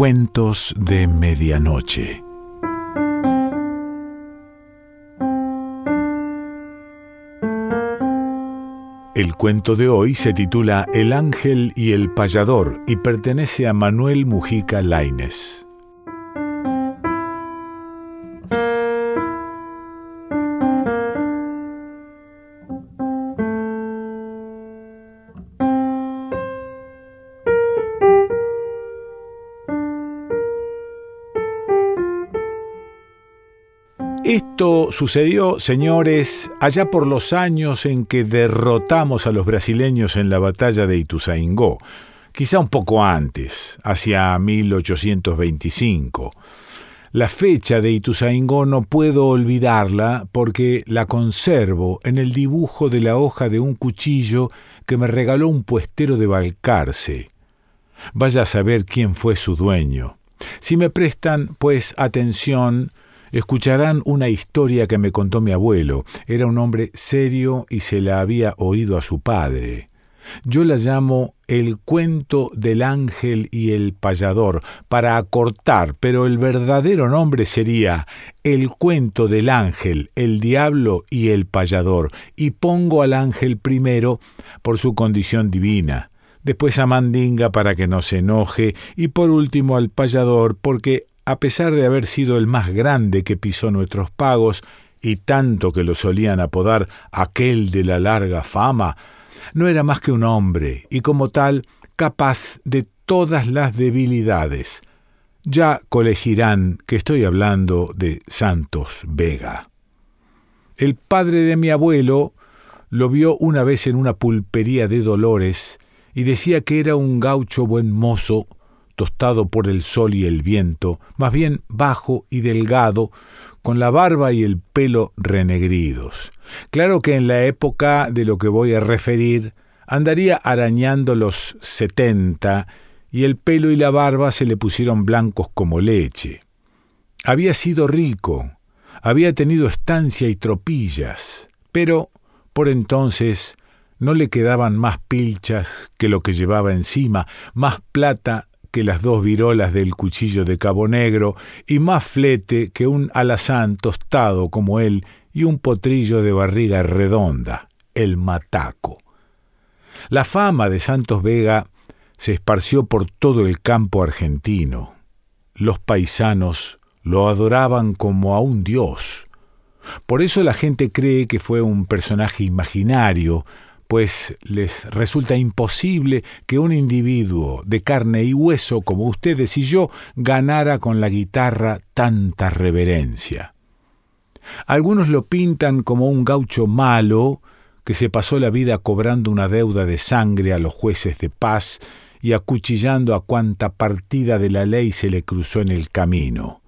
Cuentos de Medianoche. El cuento de hoy se titula El ángel y el payador y pertenece a Manuel Mujica Laines. Esto sucedió, señores, allá por los años en que derrotamos a los brasileños en la batalla de Ituzaingó, quizá un poco antes, hacia 1825. La fecha de Ituzaingó no puedo olvidarla porque la conservo en el dibujo de la hoja de un cuchillo que me regaló un puestero de Balcarce. Vaya a saber quién fue su dueño. Si me prestan, pues, atención, Escucharán una historia que me contó mi abuelo. Era un hombre serio y se la había oído a su padre. Yo la llamo el cuento del ángel y el payador, para acortar, pero el verdadero nombre sería el cuento del ángel, el diablo y el payador, y pongo al ángel primero por su condición divina, después a Mandinga para que no se enoje, y por último al payador porque a pesar de haber sido el más grande que pisó nuestros pagos, y tanto que lo solían apodar aquel de la larga fama, no era más que un hombre, y como tal, capaz de todas las debilidades. Ya colegirán que estoy hablando de Santos Vega. El padre de mi abuelo lo vio una vez en una pulpería de Dolores y decía que era un gaucho buen mozo, tostado por el sol y el viento, más bien bajo y delgado, con la barba y el pelo renegridos. Claro que en la época de lo que voy a referir andaría arañando los setenta y el pelo y la barba se le pusieron blancos como leche. Había sido rico, había tenido estancia y tropillas, pero por entonces no le quedaban más pilchas que lo que llevaba encima, más plata que las dos virolas del cuchillo de Cabo Negro, y más flete que un alazán tostado como él y un potrillo de barriga redonda, el mataco. La fama de Santos Vega se esparció por todo el campo argentino. Los paisanos lo adoraban como a un dios. Por eso la gente cree que fue un personaje imaginario, pues les resulta imposible que un individuo de carne y hueso como ustedes y yo ganara con la guitarra tanta reverencia. Algunos lo pintan como un gaucho malo que se pasó la vida cobrando una deuda de sangre a los jueces de paz y acuchillando a cuanta partida de la ley se le cruzó en el camino.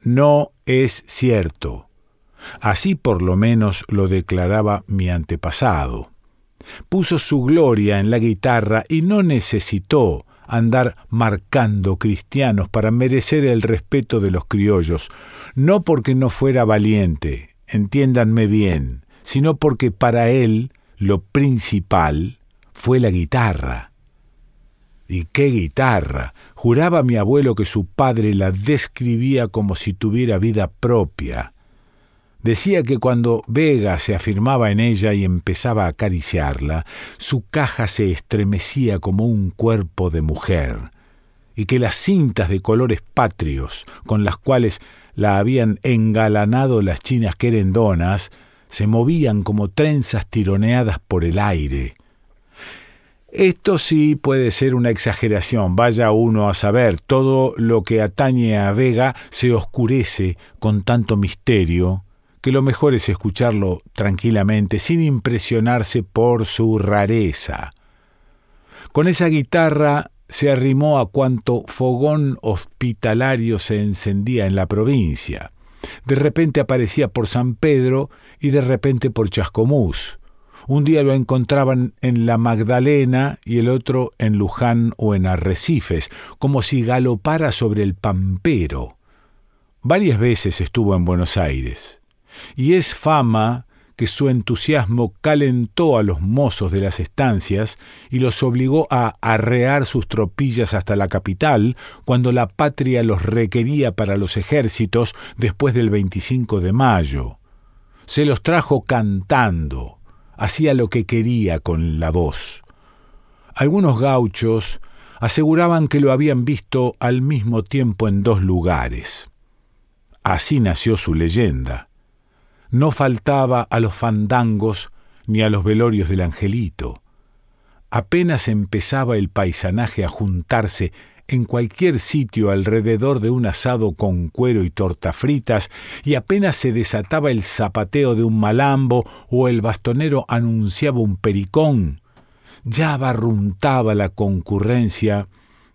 No es cierto. Así por lo menos lo declaraba mi antepasado puso su gloria en la guitarra y no necesitó andar marcando cristianos para merecer el respeto de los criollos, no porque no fuera valiente, entiéndanme bien, sino porque para él lo principal fue la guitarra. ¿Y qué guitarra? Juraba mi abuelo que su padre la describía como si tuviera vida propia. Decía que cuando Vega se afirmaba en ella y empezaba a acariciarla, su caja se estremecía como un cuerpo de mujer, y que las cintas de colores patrios con las cuales la habían engalanado las chinas querendonas se movían como trenzas tironeadas por el aire. Esto sí puede ser una exageración, vaya uno a saber, todo lo que atañe a Vega se oscurece con tanto misterio que lo mejor es escucharlo tranquilamente, sin impresionarse por su rareza. Con esa guitarra se arrimó a cuanto fogón hospitalario se encendía en la provincia. De repente aparecía por San Pedro y de repente por Chascomús. Un día lo encontraban en la Magdalena y el otro en Luján o en Arrecifes, como si galopara sobre el Pampero. Varias veces estuvo en Buenos Aires y es fama que su entusiasmo calentó a los mozos de las estancias y los obligó a arrear sus tropillas hasta la capital cuando la patria los requería para los ejércitos después del 25 de mayo. Se los trajo cantando, hacía lo que quería con la voz. Algunos gauchos aseguraban que lo habían visto al mismo tiempo en dos lugares. Así nació su leyenda. No faltaba a los fandangos ni a los velorios del angelito. Apenas empezaba el paisanaje a juntarse en cualquier sitio alrededor de un asado con cuero y torta fritas, y apenas se desataba el zapateo de un malambo o el bastonero anunciaba un pericón, ya barruntaba la concurrencia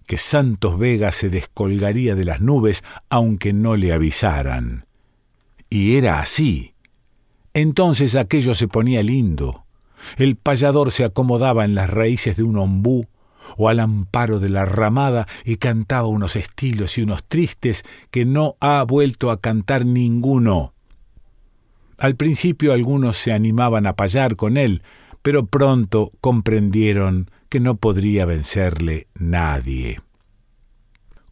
que Santos Vega se descolgaría de las nubes aunque no le avisaran. Y era así. Entonces aquello se ponía lindo. El payador se acomodaba en las raíces de un ombú o al amparo de la ramada y cantaba unos estilos y unos tristes que no ha vuelto a cantar ninguno. Al principio algunos se animaban a payar con él, pero pronto comprendieron que no podría vencerle nadie.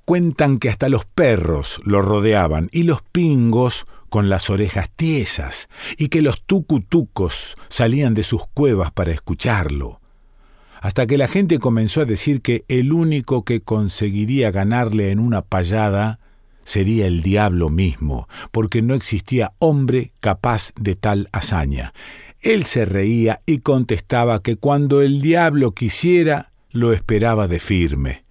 Cuentan que hasta los perros lo rodeaban y los pingos con las orejas tiesas y que los tucutucos salían de sus cuevas para escucharlo. Hasta que la gente comenzó a decir que el único que conseguiría ganarle en una payada sería el diablo mismo, porque no existía hombre capaz de tal hazaña. Él se reía y contestaba que cuando el diablo quisiera, lo esperaba de firme.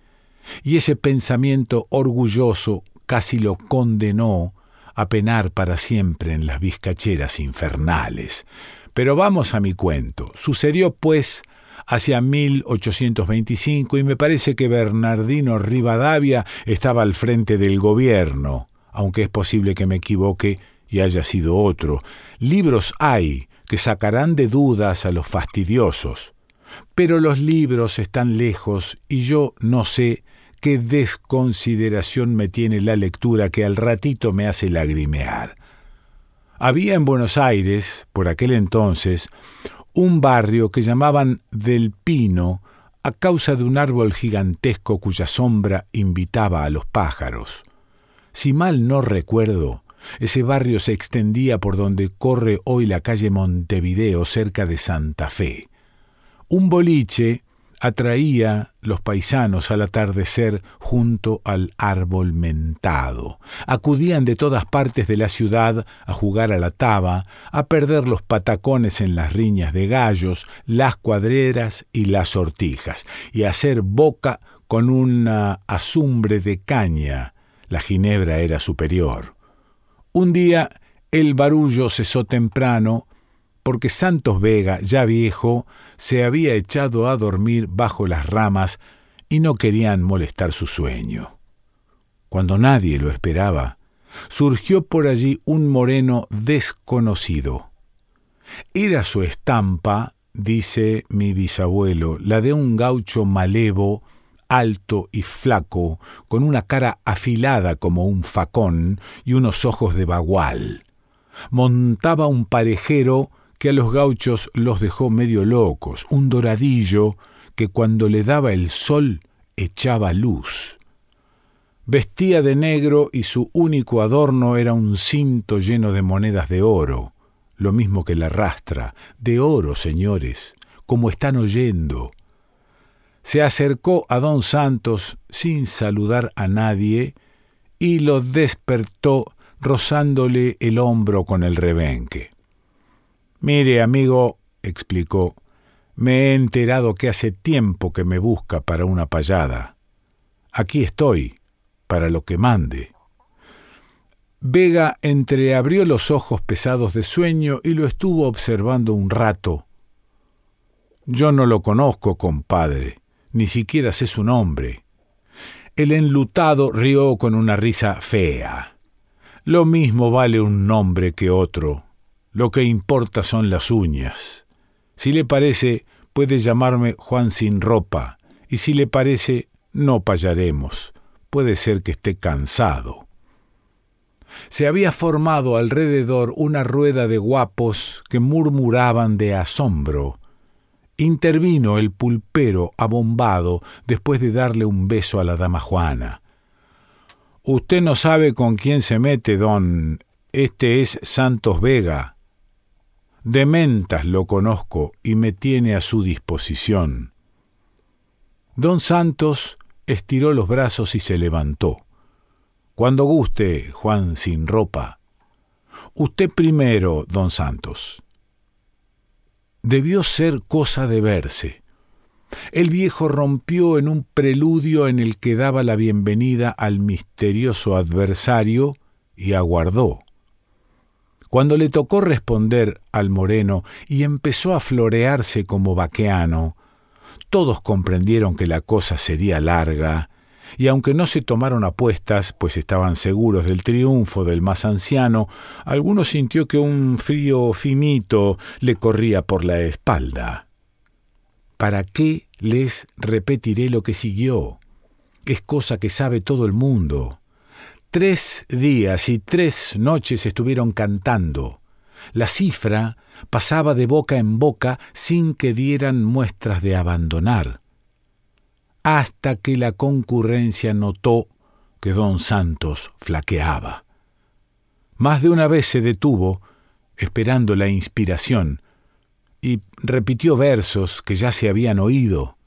Y ese pensamiento orgulloso casi lo condenó a penar para siempre en las vizcacheras infernales. Pero vamos a mi cuento. Sucedió, pues, hacia 1825 y me parece que Bernardino Rivadavia estaba al frente del gobierno, aunque es posible que me equivoque y haya sido otro. Libros hay que sacarán de dudas a los fastidiosos, pero los libros están lejos y yo no sé qué desconsideración me tiene la lectura que al ratito me hace lagrimear. Había en Buenos Aires, por aquel entonces, un barrio que llamaban del Pino a causa de un árbol gigantesco cuya sombra invitaba a los pájaros. Si mal no recuerdo, ese barrio se extendía por donde corre hoy la calle Montevideo cerca de Santa Fe. Un boliche atraía los paisanos al atardecer junto al árbol mentado. Acudían de todas partes de la ciudad a jugar a la taba, a perder los patacones en las riñas de gallos, las cuadreras y las sortijas, y a hacer boca con una azumbre de caña. La ginebra era superior. Un día el barullo cesó temprano porque Santos Vega, ya viejo, se había echado a dormir bajo las ramas y no querían molestar su sueño. Cuando nadie lo esperaba, surgió por allí un moreno desconocido. Era su estampa, dice mi bisabuelo, la de un gaucho malevo, alto y flaco, con una cara afilada como un facón y unos ojos de bagual. Montaba un parejero que a los gauchos los dejó medio locos, un doradillo que cuando le daba el sol echaba luz. Vestía de negro y su único adorno era un cinto lleno de monedas de oro, lo mismo que la rastra, de oro, señores, como están oyendo. Se acercó a don Santos sin saludar a nadie y lo despertó rozándole el hombro con el rebenque. Mire, amigo, explicó, me he enterado que hace tiempo que me busca para una payada. Aquí estoy, para lo que mande. Vega entreabrió los ojos pesados de sueño y lo estuvo observando un rato. Yo no lo conozco, compadre, ni siquiera sé su nombre. El enlutado rió con una risa fea. Lo mismo vale un nombre que otro, lo que importa son las uñas. Si le parece, puede llamarme Juan sin ropa, y si le parece, no payaremos. Puede ser que esté cansado. se había formado alrededor una rueda de guapos que murmuraban de asombro. Intervino el pulpero abombado después de darle un beso a la dama Juana. Usted no sabe con quién se mete, don. Este es Santos Vega. De mentas lo conozco y me tiene a su disposición. Don Santos estiró los brazos y se levantó. Cuando guste, Juan sin ropa. Usted primero, don Santos. Debió ser cosa de verse. El viejo rompió en un preludio en el que daba la bienvenida al misterioso adversario y aguardó. Cuando le tocó responder al moreno y empezó a florearse como vaqueano, todos comprendieron que la cosa sería larga y aunque no se tomaron apuestas, pues estaban seguros del triunfo del más anciano, alguno sintió que un frío finito le corría por la espalda. ¿Para qué les repetiré lo que siguió? Es cosa que sabe todo el mundo. Tres días y tres noches estuvieron cantando. La cifra pasaba de boca en boca sin que dieran muestras de abandonar hasta que la concurrencia notó que don Santos flaqueaba. Más de una vez se detuvo, esperando la inspiración, y repitió versos que ya se habían oído.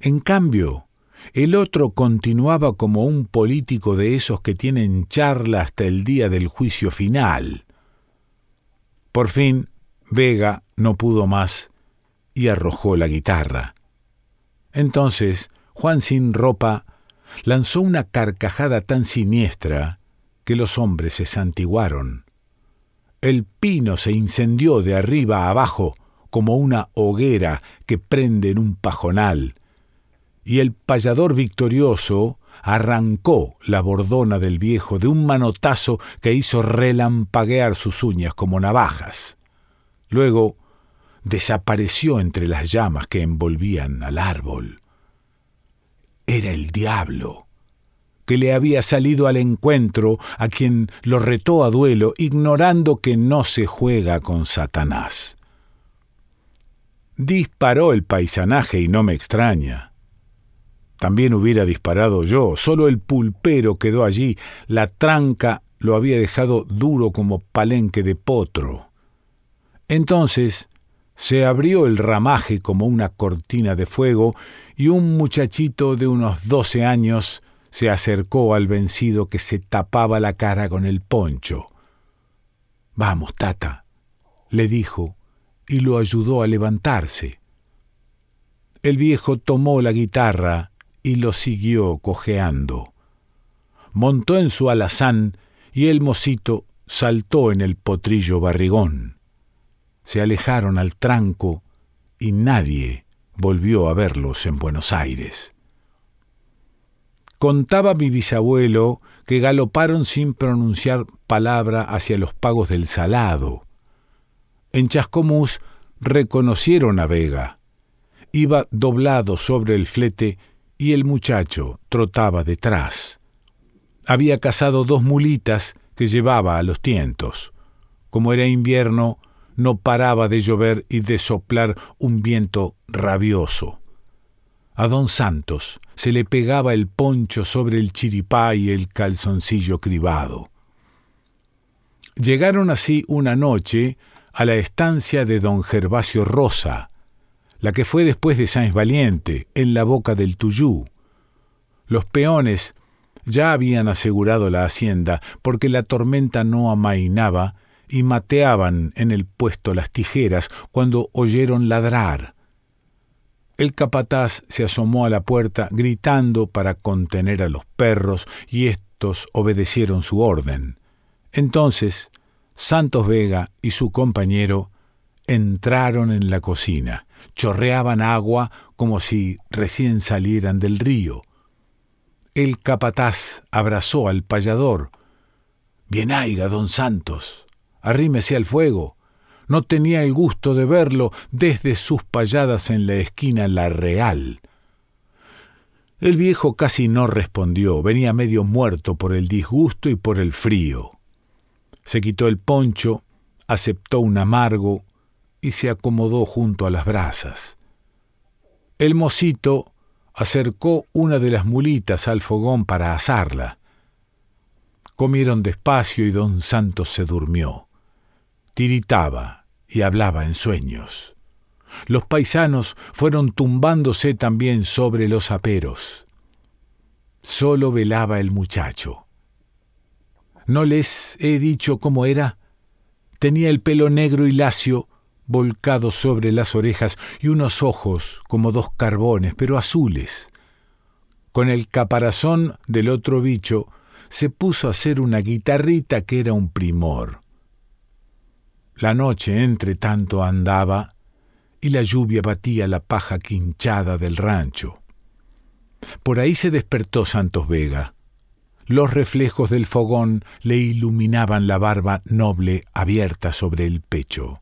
En cambio, el otro continuaba como un político de esos que tienen charla hasta el día del juicio final. Por fin, Vega no pudo más y arrojó la guitarra. Entonces Juan sin ropa lanzó una carcajada tan siniestra que los hombres se santiguaron. El pino se incendió de arriba a abajo como una hoguera que prende en un pajonal, y el payador victorioso arrancó la bordona del viejo de un manotazo que hizo relampaguear sus uñas como navajas. Luego desapareció entre las llamas que envolvían al árbol. Era el diablo, que le había salido al encuentro a quien lo retó a duelo, ignorando que no se juega con Satanás. Disparó el paisanaje y no me extraña. También hubiera disparado yo, solo el pulpero quedó allí, la tranca lo había dejado duro como palenque de potro. Entonces se abrió el ramaje como una cortina de fuego y un muchachito de unos doce años se acercó al vencido que se tapaba la cara con el poncho. Vamos, tata, le dijo, y lo ayudó a levantarse. El viejo tomó la guitarra y lo siguió cojeando. Montó en su alazán y el mocito saltó en el potrillo barrigón se alejaron al tranco y nadie volvió a verlos en Buenos Aires. Contaba mi bisabuelo que galoparon sin pronunciar palabra hacia los pagos del salado. En Chascomús reconocieron a Vega. Iba doblado sobre el flete y el muchacho trotaba detrás. Había cazado dos mulitas que llevaba a los tientos. Como era invierno, no paraba de llover y de soplar un viento rabioso. A don Santos se le pegaba el poncho sobre el chiripá y el calzoncillo cribado. Llegaron así una noche a la estancia de don Gervasio Rosa, la que fue después de Sáenz Valiente, en la boca del Tuyú. Los peones ya habían asegurado la hacienda porque la tormenta no amainaba y mateaban en el puesto las tijeras cuando oyeron ladrar. El capataz se asomó a la puerta gritando para contener a los perros y éstos obedecieron su orden. Entonces Santos Vega y su compañero entraron en la cocina, chorreaban agua como si recién salieran del río. El capataz abrazó al payador. Bien haiga, don Santos, arrímese al fuego. No tenía el gusto de verlo desde sus payadas en la esquina La Real. El viejo casi no respondió, venía medio muerto por el disgusto y por el frío. Se quitó el poncho, aceptó un amargo y se acomodó junto a las brasas. El mocito acercó una de las mulitas al fogón para asarla. Comieron despacio y don Santos se durmió. Tiritaba y hablaba en sueños. Los paisanos fueron tumbándose también sobre los aperos. Solo velaba el muchacho. ¿No les he dicho cómo era? Tenía el pelo negro y lacio, volcado sobre las orejas, y unos ojos como dos carbones, pero azules. Con el caparazón del otro bicho, se puso a hacer una guitarrita que era un primor. La noche, entre tanto, andaba y la lluvia batía la paja quinchada del rancho. Por ahí se despertó Santos Vega. Los reflejos del fogón le iluminaban la barba noble abierta sobre el pecho.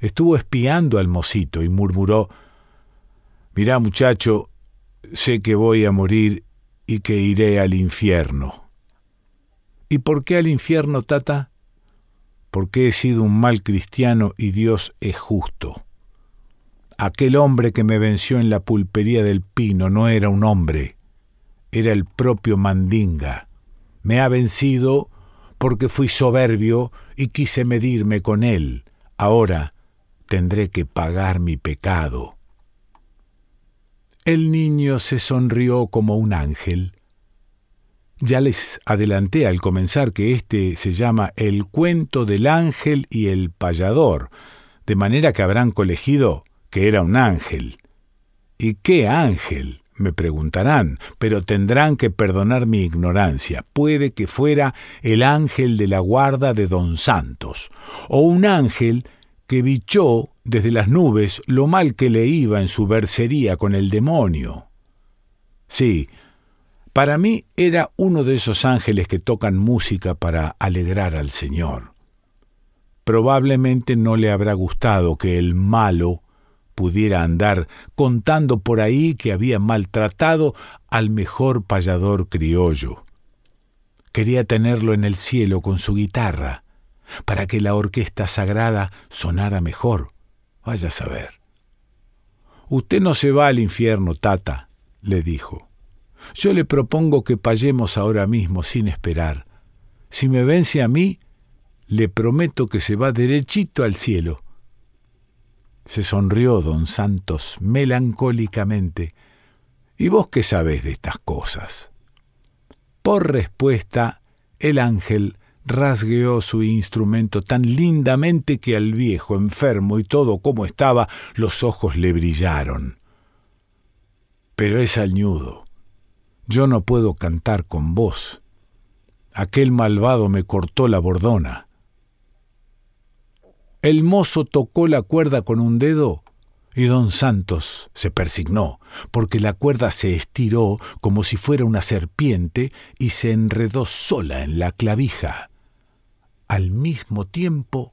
Estuvo espiando al mocito y murmuró Mirá, muchacho, sé que voy a morir y que iré al infierno. ¿Y por qué al infierno, tata? Porque he sido un mal cristiano y Dios es justo. Aquel hombre que me venció en la pulpería del Pino no era un hombre, era el propio Mandinga. Me ha vencido porque fui soberbio y quise medirme con él. Ahora tendré que pagar mi pecado. El niño se sonrió como un ángel. Ya les adelanté al comenzar que este se llama El cuento del ángel y el payador, de manera que habrán colegido que era un ángel. ¿Y qué ángel? me preguntarán, pero tendrán que perdonar mi ignorancia. Puede que fuera el ángel de la guarda de don Santos, o un ángel que bichó desde las nubes lo mal que le iba en su bercería con el demonio. Sí, para mí era uno de esos ángeles que tocan música para alegrar al Señor. Probablemente no le habrá gustado que el malo pudiera andar contando por ahí que había maltratado al mejor payador criollo. Quería tenerlo en el cielo con su guitarra, para que la orquesta sagrada sonara mejor. Vaya a saber. Usted no se va al infierno, tata, le dijo. Yo le propongo que payemos ahora mismo sin esperar. Si me vence a mí, le prometo que se va derechito al cielo. Se sonrió don Santos melancólicamente. ¿Y vos qué sabés de estas cosas? Por respuesta, el ángel rasgueó su instrumento tan lindamente que al viejo, enfermo y todo como estaba, los ojos le brillaron. Pero es añudo. Yo no puedo cantar con vos. Aquel malvado me cortó la bordona. El mozo tocó la cuerda con un dedo y don Santos se persignó, porque la cuerda se estiró como si fuera una serpiente y se enredó sola en la clavija. Al mismo tiempo,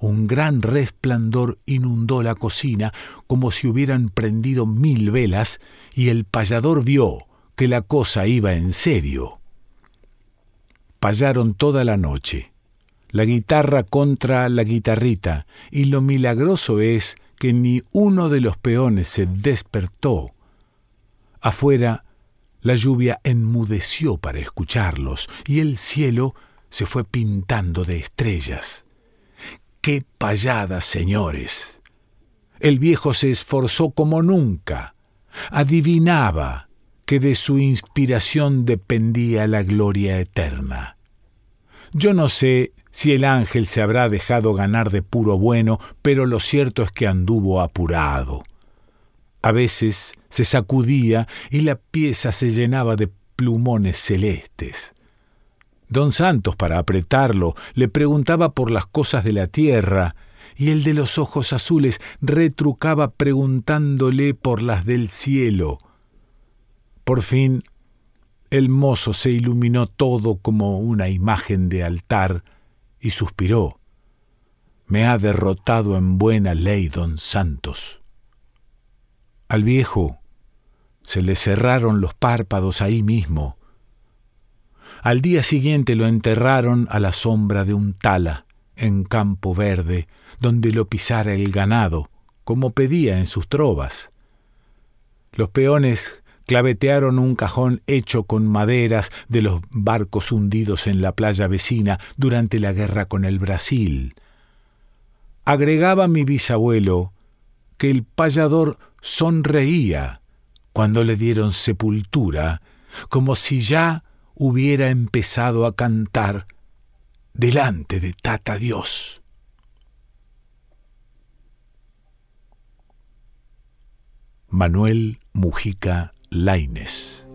un gran resplandor inundó la cocina como si hubieran prendido mil velas y el payador vio que la cosa iba en serio. Payaron toda la noche, la guitarra contra la guitarrita, y lo milagroso es que ni uno de los peones se despertó. Afuera, la lluvia enmudeció para escucharlos, y el cielo se fue pintando de estrellas. ¡Qué payadas, señores! El viejo se esforzó como nunca. Adivinaba que de su inspiración dependía la gloria eterna. Yo no sé si el ángel se habrá dejado ganar de puro bueno, pero lo cierto es que anduvo apurado. A veces se sacudía y la pieza se llenaba de plumones celestes. Don Santos, para apretarlo, le preguntaba por las cosas de la tierra, y el de los ojos azules retrucaba preguntándole por las del cielo. Por fin, el mozo se iluminó todo como una imagen de altar y suspiró. Me ha derrotado en buena ley don Santos. Al viejo se le cerraron los párpados ahí mismo. Al día siguiente lo enterraron a la sombra de un tala, en campo verde, donde lo pisara el ganado, como pedía en sus trovas. Los peones clavetearon un cajón hecho con maderas de los barcos hundidos en la playa vecina durante la guerra con el Brasil. Agregaba mi bisabuelo que el payador sonreía cuando le dieron sepultura, como si ya hubiera empezado a cantar delante de Tata Dios. Manuel Mujica Laines.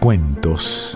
Cuentos